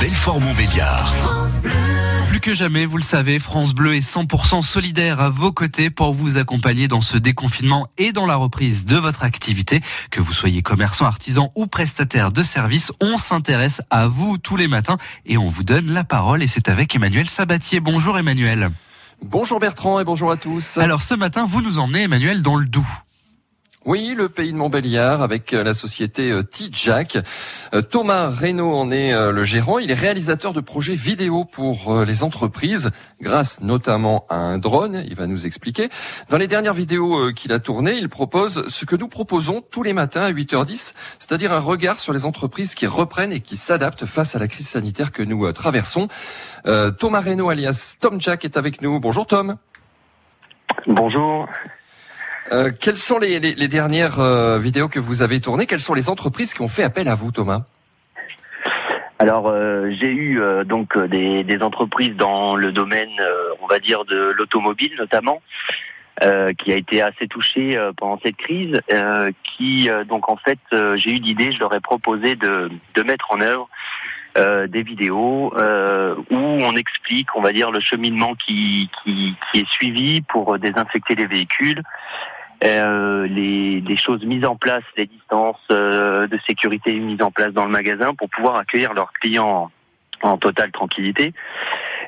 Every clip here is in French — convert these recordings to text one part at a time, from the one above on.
Belfort-Montbéliard. Plus que jamais, vous le savez, France Bleu est 100% solidaire à vos côtés pour vous accompagner dans ce déconfinement et dans la reprise de votre activité. Que vous soyez commerçant, artisan ou prestataire de services, on s'intéresse à vous tous les matins et on vous donne la parole et c'est avec Emmanuel Sabatier. Bonjour Emmanuel. Bonjour Bertrand et bonjour à tous. Alors ce matin, vous nous emmenez Emmanuel dans le Doubs. Oui, le pays de Montbéliard avec euh, la société euh, T-Jack. Euh, Thomas Reynaud en est le gérant. Il est réalisateur de projets vidéo pour les entreprises grâce notamment à un drone. Il va nous expliquer. Dans les dernières vidéos qu'il a tournées, il propose ce que nous proposons tous les matins à 8h10, c'est-à-dire un regard sur les entreprises qui reprennent et qui s'adaptent face à la crise sanitaire que nous traversons. Thomas Reynaud alias Tom Jack est avec nous. Bonjour Tom. Bonjour. Euh, quelles sont les, dernières euh, vidéos que vous avez tournées? Quelles sont les entreprises qui ont fait appel à vous, Thomas? Alors euh, j'ai eu donc des, entreprises dans le domaine, on va dire, de l'automobile notamment, qui a été assez touché pendant cette crise. qui donc en fait j'ai eu l'idée, je leur ai proposé de, mettre en œuvre des vidéos où on explique, on va dire, le cheminement qui, qui est suivi pour désinfecter les véhicules, euh, les, choses mises en place, les distances euh, de sécurité mises en place dans le magasin pour pouvoir accueillir leurs clients en, totale tranquillité.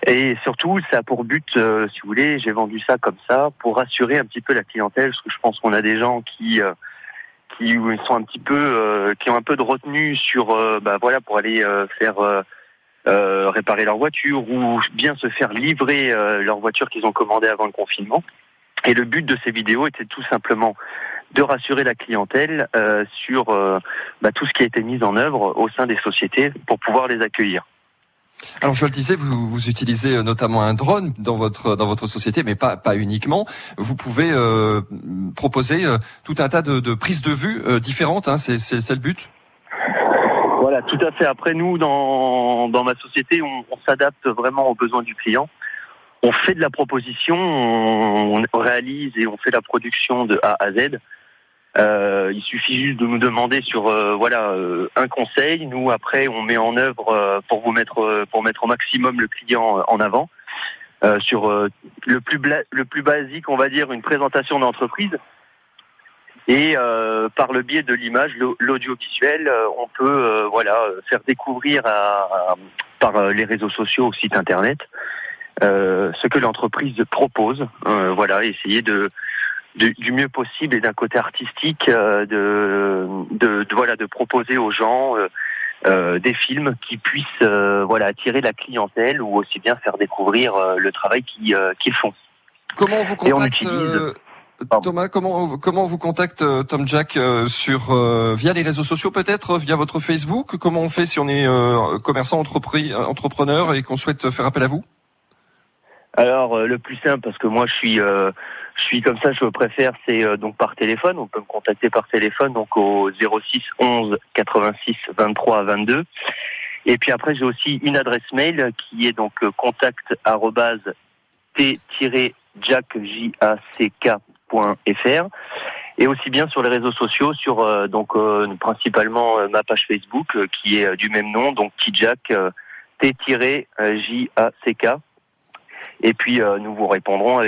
Et surtout, ça a pour but, euh, si vous voulez, j'ai vendu ça comme ça pour rassurer un petit peu la clientèle, parce que je pense qu'on a des gens qui qui sont un petit peu, qui ont un peu de retenue sur, bah voilà, pour aller faire réparer leur voiture ou bien se faire livrer leur voiture qu'ils ont commandée avant le confinement. Et le but de ces vidéos était tout simplement de rassurer la clientèle euh, sur euh, bah, tout ce qui a été mis en œuvre au sein des sociétés pour pouvoir les accueillir. Alors je le disais, vous, vous, utilisez euh, notamment un drone dans votre dans votre société, mais pas pas uniquement. Vous pouvez euh, proposer euh, tout un tas de, de prises de vue différentes. Hein, c'est c'est le but? Voilà, tout à fait. Après nous, dans dans ma société, on, on s'adapte vraiment aux besoins du client on fait de la proposition, on, réalise et on fait la production de A à Z. Euh, il suffit juste de nous demander sur euh, voilà euh, un conseil. Nous après on met en œuvre pour vous mettre pour mettre au maximum le client en avant sur le plus le plus basique on va dire une présentation d'entreprise et par le biais de l'image l'audiovisuel on peut voilà faire découvrir par les réseaux sociaux au site internet ce que l'entreprise propose. Euh, voilà, essayer de, du mieux possible et d'un côté artistique euh, de, de, voilà de proposer aux gens des films qui puissent voilà attirer la clientèle ou aussi bien faire découvrir le travail qu'ils font. Comment on vous contacte Thomas, comment comment on vous contacte Tom Jack sur via les réseaux sociaux peut-être via votre Facebook? Comment on fait si on est commerçant entrepreneur et qu'on souhaite faire appel à vous? Alors euh, le plus simple parce que moi je suis euh, je suis comme ça, je préfère c'est euh, donc par téléphone. On peut me contacter par téléphone donc au 06 11 86 23 22. Et puis après j'ai aussi une adresse mail qui est donc contact t-jack.fr et aussi bien sur les réseaux sociaux sur donc principalement ma page Facebook qui est du même nom donc t-jack t-jack et puis, euh, nous vous répondrons